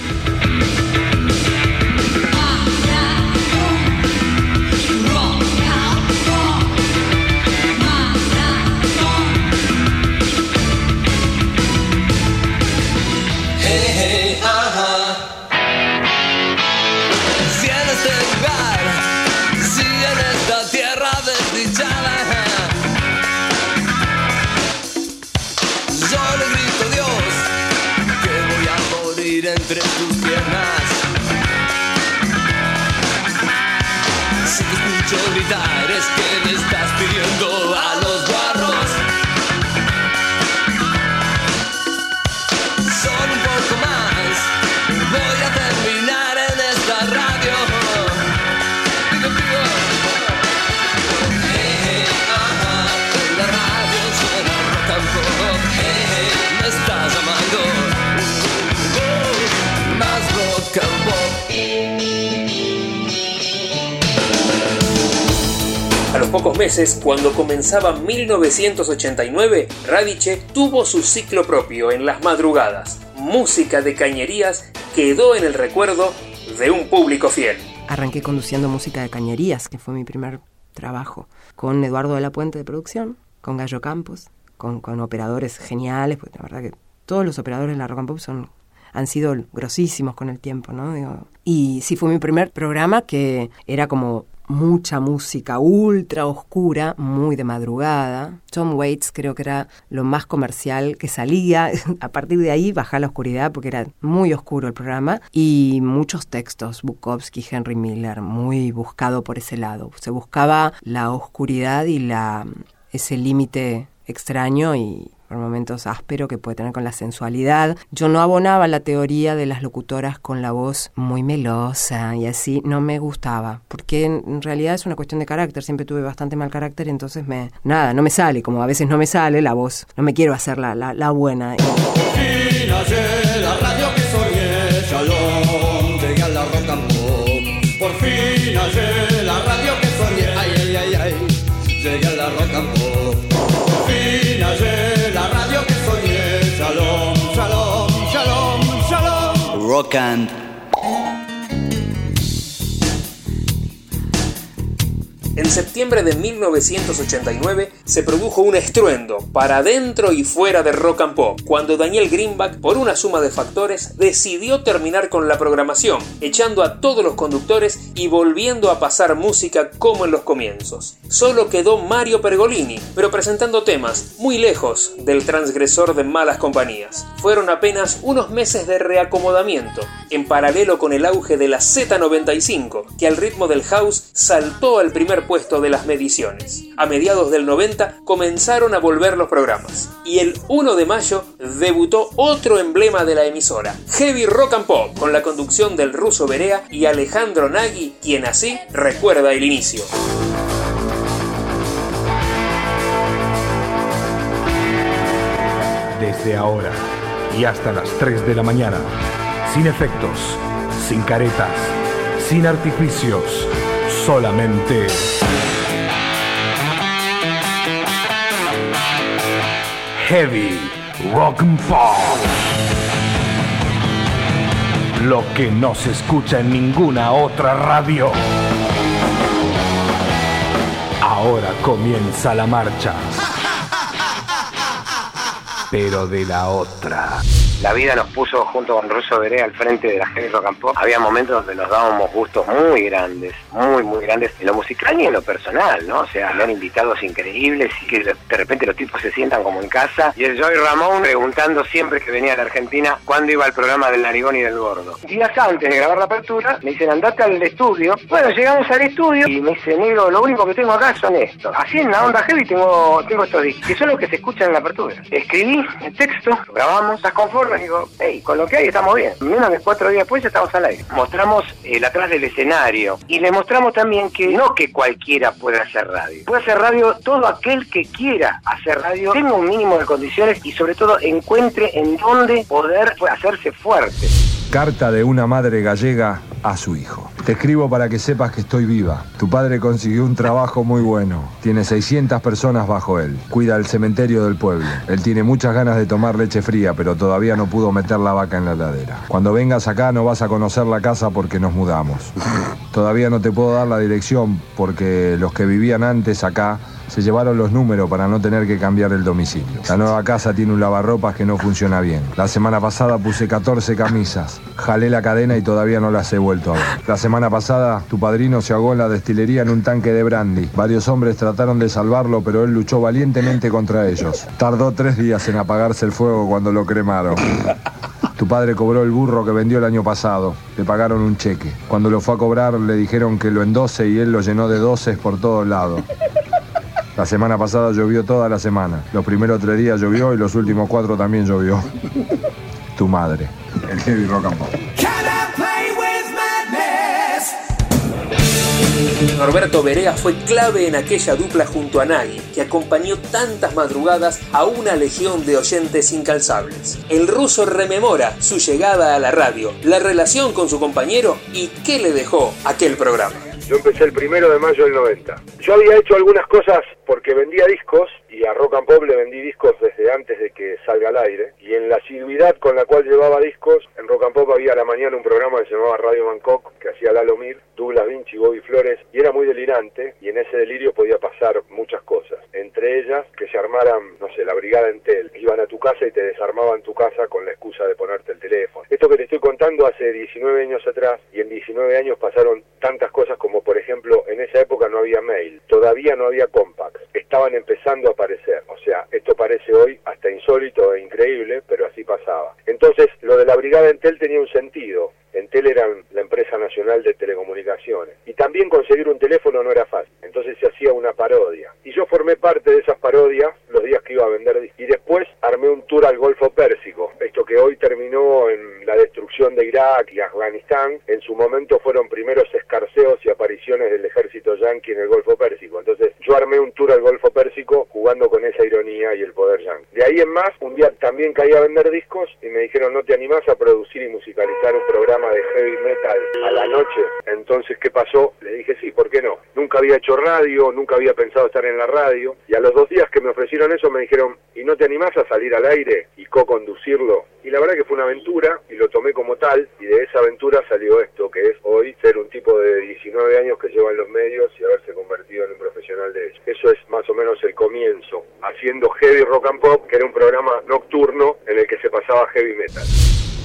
Pocos meses, cuando comenzaba 1989, Radice tuvo su ciclo propio en las madrugadas. Música de cañerías quedó en el recuerdo de un público fiel. Arranqué conduciendo música de cañerías, que fue mi primer trabajo, con Eduardo de la Puente de producción, con Gallo Campos, con, operadores geniales, porque la verdad que todos los operadores de la Rock and Pop son, han sido grosísimos con el tiempo, ¿no? Y sí fue mi primer programa que era como mucha música ultra oscura, muy de madrugada. Tom Waits creo que era lo más comercial que salía. A partir de ahí bajá la oscuridad porque era muy oscuro el programa. Y muchos textos, Bukowski, Henry Miller, muy buscado por ese lado. Se buscaba la oscuridad y la ese límite extraño y momentos áspero que puede tener con la sensualidad. Yo no abonaba la teoría de las locutoras con la voz muy melosa y así, no me gustaba, porque en realidad es una cuestión de carácter, siempre tuve bastante mal carácter, entonces me, nada, no me sale, como a veces no me sale la voz, no me quiero hacer la, la, buena. Rock and En septiembre de 1989 se produjo un estruendo para dentro y fuera de Rock and Pop, cuando Daniel Greenback, por una suma de factores, decidió terminar con la programación, echando a todos los conductores y volviendo a pasar música como en los comienzos. Solo quedó Mario Pergolini, pero presentando temas muy lejos del transgresor de malas compañías. Fueron apenas unos meses de reacomodamiento, en paralelo con el auge de la Z95, que al ritmo del house saltó al primer puesto de las mediciones. A mediados del 90 comenzaron a volver los programas, y el 1 de mayo debutó otro emblema de la emisora, Heavy Rock and Pop, con la conducción del ruso Berea y Alejandro Nagy, quien así recuerda el inicio. Desde ahora y hasta las 3 de la mañana, sin efectos, sin caretas, sin artificios, solamente Heavy Rock and Pop. Lo que no se escucha en ninguna otra radio. Ahora comienza la marcha. Pero de la otra. La vida nos puso junto con Russo Veré al frente de la Heavy Rock and Pop. Había momentos donde nos dábamos gustos muy grandes, muy, muy grandes, en lo musical y en lo personal, ¿no? O sea, habían invitados increíbles y que de repente los tipos se sientan como en casa. Y el Joy Ramón preguntando siempre que venía a la Argentina cuándo iba el programa del Narigón y del Gordo. Días antes de grabar la apertura, me dicen, andate al estudio. Bueno, llegamos al estudio y me dice, negro, lo único que tengo acá son estos. Así en la onda heavy tengo, tengo estos discos, que son los que se escuchan en la apertura. Escribí el texto, lo grabamos, estás conforme, digo, hey, con lo que hay estamos bien. Menos de cuatro días después ya estamos al aire. Mostramos el atrás del escenario y le mostramos también que no que cualquiera puede hacer radio. Puede hacer radio todo aquel que quiera hacer radio, tenga un mínimo de condiciones y sobre todo encuentre en dónde poder hacerse fuerte. Carta de una madre gallega a su hijo. Te escribo para que sepas que estoy viva. Tu padre consiguió un trabajo muy bueno. Tiene 600 personas bajo él. Cuida el cementerio del pueblo. Él tiene muchas ganas de tomar leche fría, pero todavía no pudo meter la vaca en la heladera. Cuando vengas acá no vas a conocer la casa porque nos mudamos. Todavía no te puedo dar la dirección porque los que vivían antes acá se llevaron los números para no tener que cambiar el domicilio. La nueva casa tiene un lavarropas que no funciona bien. La semana pasada puse 14 camisas, jalé la cadena y todavía no las he vuelto a ver. La semana pasada tu padrino se ahogó en la destilería en un tanque de brandy. Varios hombres trataron de salvarlo, pero él luchó valientemente contra ellos. Tardó tres días en apagarse el fuego cuando lo cremaron. Tu padre cobró el burro que vendió el año pasado. Le pagaron un cheque. Cuando lo fue a cobrar le dijeron que lo endose y él lo llenó de doces por todos lados. La semana pasada llovió toda la semana. Los primeros tres días llovió y los últimos cuatro también llovió. Tu madre. El heavy rock and pop. Norberto Berea fue clave en aquella dupla junto a Nagui, que acompañó tantas madrugadas a una legión de oyentes incalzables. El ruso rememora su llegada a la radio, la relación con su compañero y qué le dejó aquel programa. Yo empecé el primero de mayo del 90. Yo había hecho algunas cosas porque vendía discos y a Rock and Pop le vendí discos desde antes de que salga al aire. Y en la asiduidad con la cual llevaba discos, en Rock and Pop había a la mañana un programa que se llamaba Radio Bangkok, hacía Douglas Vinci, Bobby Flores, y era muy delirante, y en ese delirio podía pasar muchas cosas. Entre ellas, que se armaran, no sé, la brigada Entel. Iban a tu casa y te desarmaban tu casa con la excusa de ponerte el teléfono. Esto que te estoy contando hace 19 años atrás, y en 19 años pasaron tantas cosas como, por ejemplo, en esa época no había mail, todavía no había compacts, estaban empezando a aparecer. O sea, esto parece hoy hasta insólito e increíble, pero así pasaba. Entonces, lo de la brigada Entel tenía un sentido. Entel era la empresa nacional de telecomunicaciones. Y también conseguir un teléfono no era fácil. Entonces se hacía una parodia. Y yo formé parte de esas parodias días que iba a vender discos. Y después armé un tour al Golfo Pérsico. Esto que hoy terminó en la destrucción de Irak y Afganistán, en su momento fueron primeros escarceos y apariciones del ejército yanqui en el Golfo Pérsico. Entonces yo armé un tour al Golfo Pérsico jugando con esa ironía y el poder yanqui. De ahí en más, un día también caí a vender discos y me dijeron, ¿no te animás a producir y musicalizar un programa de heavy metal a la noche? Entonces, ¿qué pasó? Le dije, sí, ¿por qué no? Nunca había hecho radio, nunca había pensado estar en la radio. Y a los dos días que me ofrecieron eso me dijeron, ¿y no te animás a salir al aire y co-conducirlo? Y la verdad que fue una aventura y lo tomé como tal y de esa aventura salió esto, que es hoy ser un tipo de 19 años que lleva en los medios y haberse convertido en un profesional de ello. Eso es más o menos el comienzo, haciendo Heavy Rock and Pop, que era un programa nocturno en el que se pasaba heavy metal.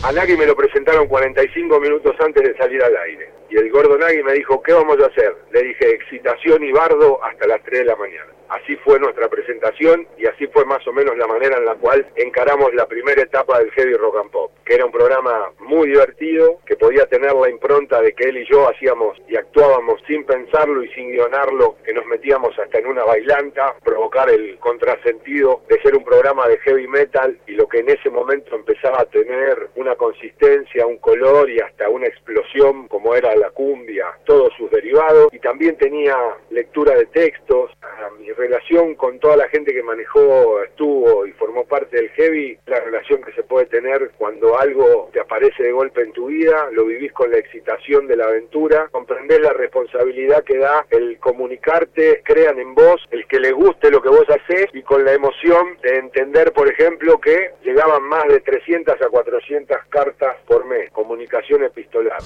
A me lo presentaron 45 minutos antes de salir al aire. Y el gordo Nagui me dijo, ¿qué vamos a hacer? Le dije, excitación y bardo hasta las 3 de la mañana. Así fue nuestra presentación y así fue más o menos la manera en la cual encaramos la primera etapa del Heavy Rock and Pop, que era un programa muy divertido, que podía tener la impronta de que él y yo hacíamos y actuábamos sin pensarlo y sin guionarlo, que nos metíamos hasta en una bailanta, provocar el contrasentido de ser un programa de heavy metal y lo que en ese momento empezaba a tener una consistencia, un color y hasta una explosión como era la cumbia, todos sus derivados y también tenía lectura de textos. Mi relación con toda la gente que manejó, estuvo y formó parte del heavy, la relación que se puede tener cuando algo te aparece de golpe en tu vida, lo vivís con la excitación de la aventura, comprendés la responsabilidad que da el comunicarte, crean en vos, el que le guste lo que vos haces y con la emoción de entender, por ejemplo, que llegaban más de 300 a 400 cartas por mes, comunicación epistolar.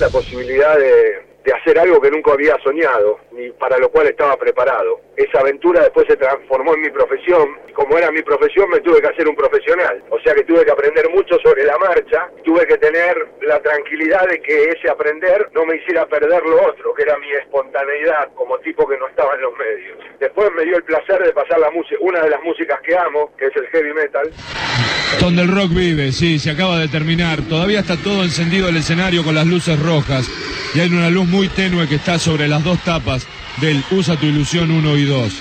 La posibilidad de de hacer algo que nunca había soñado, ni para lo cual estaba preparado. Esa aventura después se transformó en mi profesión, y como era mi profesión me tuve que hacer un profesional, o sea que tuve que aprender mucho sobre la marcha, tuve que tener la tranquilidad de que ese aprender no me hiciera perder lo otro, que era mi espontaneidad como tipo que no estaba en los medios. Después me dio el placer de pasar la música, una de las músicas que amo, que es el heavy metal. Donde el rock vive, sí, se acaba de terminar. Todavía está todo encendido el escenario con las luces rojas. Y hay una luz muy tenue que está sobre las dos tapas del Usa tu ilusión 1 y 2.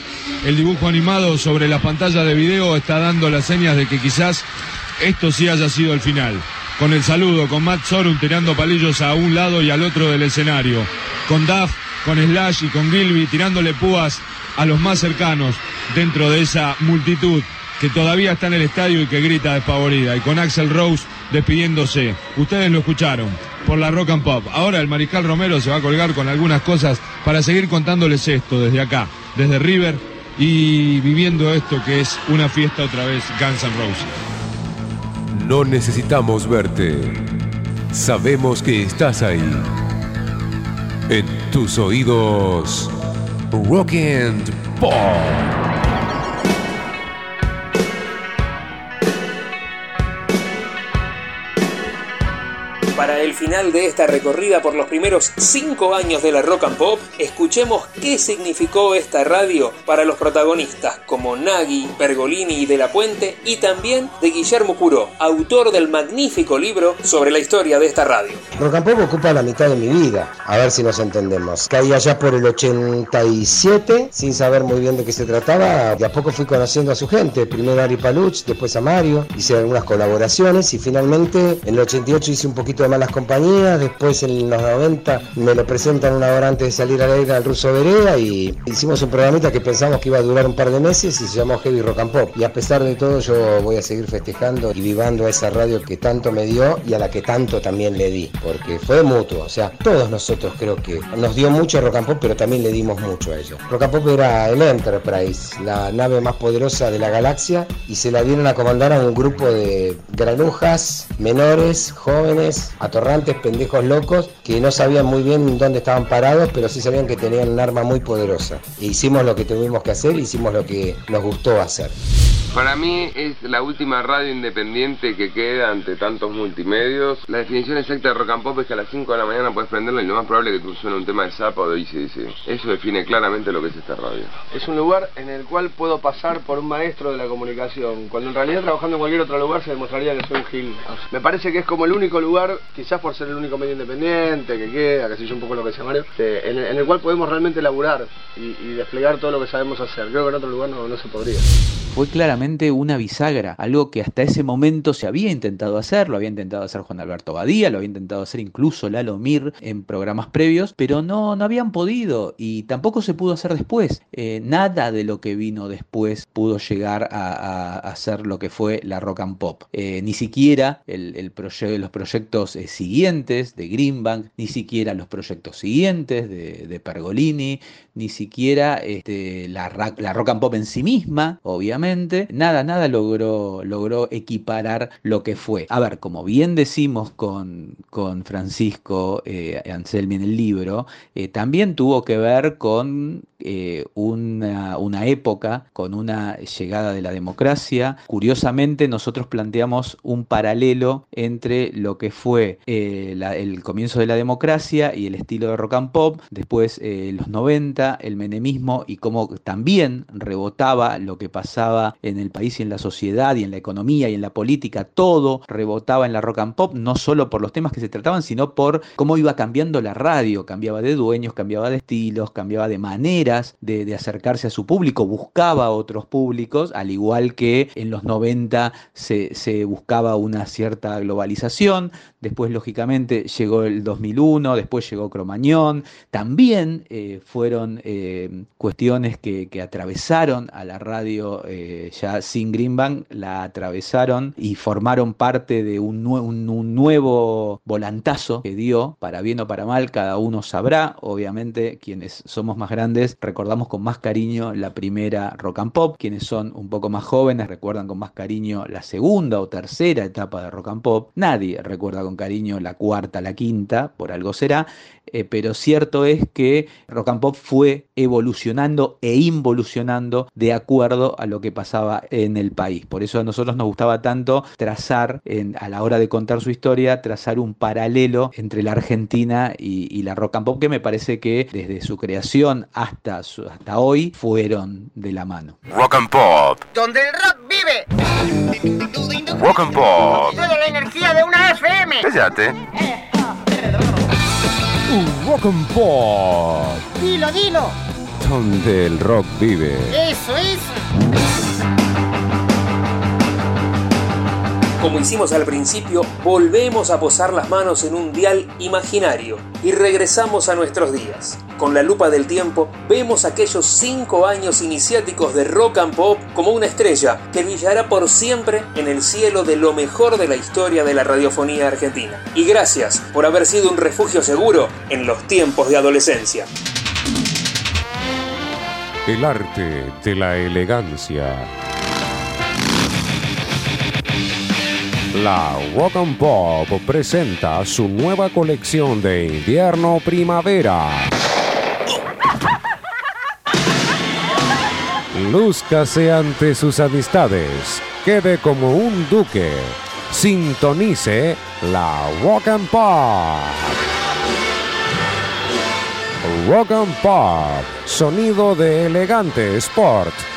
El dibujo animado sobre la pantalla de video está dando las señas de que quizás esto sí haya sido el final. Con el saludo, con Matt Sorum tirando palillos a un lado y al otro del escenario. Con Duff, con Slash y con Gilby tirándole púas a los más cercanos dentro de esa multitud que todavía está en el estadio y que grita despavorida. Y con Axel Rose despidiéndose. Ustedes lo escucharon por la Rock and Pop. Ahora el Mariscal Romero se va a colgar con algunas cosas para seguir contándoles esto desde acá, desde River y viviendo esto que es una fiesta otra vez Guns N' Roses. No necesitamos verte. Sabemos que estás ahí. En tus oídos, Rock and Pop. Para el final de esta recorrida por los primeros cinco años de la rock and pop, escuchemos qué significó esta radio para los protagonistas como Nagui, Pergolini y De la Puente y también de Guillermo Curó, autor del magnífico libro sobre la historia de esta radio. Rock and Pop ocupa la mitad de mi vida, a ver si nos entendemos. Caí allá por el 87, sin saber muy bien de qué se trataba. De a poco fui conociendo a su gente, primero a Ari Paluch, después a Mario, hice algunas colaboraciones y finalmente en el 88 hice un poquito de malas compañías, después en los 90 me lo presentan una hora antes de salir al aire al Ruso Vereda y hicimos un programita que pensamos que iba a durar un par de meses y se llamó Heavy Rock and Pop. Y a pesar de todo yo voy a seguir festejando y vivando a esa radio que tanto me dio y a la que tanto también le di, porque fue mutuo, o sea, todos nosotros creo que nos dio mucho Rock and Pop, pero también le dimos mucho a ellos. Rock and Pop era el Enterprise, la nave más poderosa de la galaxia y se la dieron a comandar a un grupo de granujas, menores, jóvenes, atorrantes, pendejos locos, que no sabían muy bien dónde estaban parados, pero sí sabían que tenían un arma muy poderosa. E hicimos lo que tuvimos que hacer, hicimos lo que nos gustó hacer. Para mí es la última radio independiente que queda ante tantos multimedios. La definición exacta de rock and pop es que a las 5 de la mañana puedes prenderla y lo más probable es que tú suene un tema de Zappa o de ICDC. Eso define claramente lo que es esta radio. Es un lugar en el cual puedo pasar por un maestro de la comunicación, cuando en realidad trabajando en cualquier otro lugar se demostraría que soy un gil. Me parece que es como el único lugar, quizás por ser el único medio independiente que queda, que sé yo un poco lo que se Mario, en, el- en el cual podemos realmente laburar y, y desplegar todo lo que sabemos hacer. Creo que en otro lugar no, no se podría. Fue claramente una bisagra, algo que hasta ese momento se había intentado hacer, lo había intentado hacer Juan Alberto Badía, lo había intentado hacer incluso Lalo Mir en programas previos, pero no, no habían podido y tampoco se pudo hacer después. Eh, nada de lo que vino después pudo llegar a, ser lo que fue la rock and pop. Eh, ni siquiera los proyectos eh, siguientes de Greenbank, ni siquiera los proyectos siguientes de Pergolini, ni siquiera este, la, rock and pop en sí misma, obviamente. Nada, nada logró, logró equiparar lo que fue. A ver, como bien decimos con, con Francisco eh, Anselmi en el libro, eh, también tuvo que ver con eh, una, época, con una llegada de la democracia. Curiosamente, nosotros planteamos un paralelo entre lo que fue eh, el comienzo de la democracia y el estilo de rock and pop, después eh, los 90, el menemismo y cómo también rebotaba lo que pasaba en el país y en la sociedad y en la economía y en la política, todo rebotaba en la rock and pop, no solo por los temas que se trataban, sino por cómo iba cambiando la radio, cambiaba de dueños, cambiaba de estilos, cambiaba de de, acercarse a su público, buscaba otros públicos, al igual que en los 90 se, se buscaba una cierta globalización, después lógicamente llegó el 2001, después llegó Cromañón, también eh, fueron eh, cuestiones que, atravesaron a la radio eh, ya sin Greenbank, la atravesaron y formaron parte de un- un nuevo volantazo que dio, para bien o para mal, cada uno sabrá, obviamente quienes somos más grandes recordamos con más cariño la primera rock and pop, quienes son un poco más jóvenes recuerdan con más cariño la segunda o tercera etapa de rock and pop, nadie recuerda con cariño la cuarta, la quinta, por algo será, eh, pero cierto es que rock and pop fue evolucionando e involucionando de acuerdo a lo que pasaba en el país. Por eso a nosotros nos gustaba tanto trazar, en- a la hora de contar su historia, trazar un paralelo entre la Argentina y, y la rock and pop, que me parece que desde su creación hasta, su- hasta hoy fueron de la mano. Rock and Pop. Donde el rock vive. Rock and Pop. Toda la energía de una FM. Cállate. Rock and Pop, Dilo, dilo. donde el rock vive. Eso, eso. Como hicimos al principio, volvemos a posar las manos en un dial imaginario y regresamos a nuestros días. Con la lupa del tiempo, vemos aquellos cinco años iniciáticos de rock and pop como una estrella que brillará por siempre en el cielo de lo mejor de la historia de la radiofonía argentina. Y gracias por haber sido un refugio seguro en los tiempos de adolescencia. El arte de la elegancia. La Rock and Pop presenta su nueva colección de invierno-primavera. Lúzcase ante sus amistades. Quede como un duque. Sintonice la Rock and Pop. Rock and Pop, sonido de elegante sport.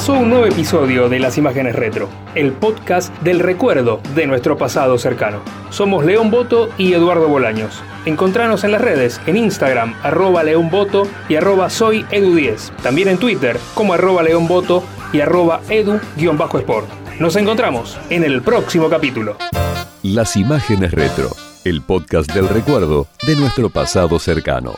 Pasó un nuevo episodio de Las Imágenes Retro, el podcast del recuerdo de nuestro pasado cercano. Somos León Boto y Eduardo Bolaños. Encontranos en las redes, en Instagram, arroba León Boto y arroba soy Edu10. También en Twitter, como arroba León Boto y arroba Edu-Sport. Nos encontramos en el próximo capítulo. Las imágenes retro, el podcast del recuerdo de nuestro pasado cercano.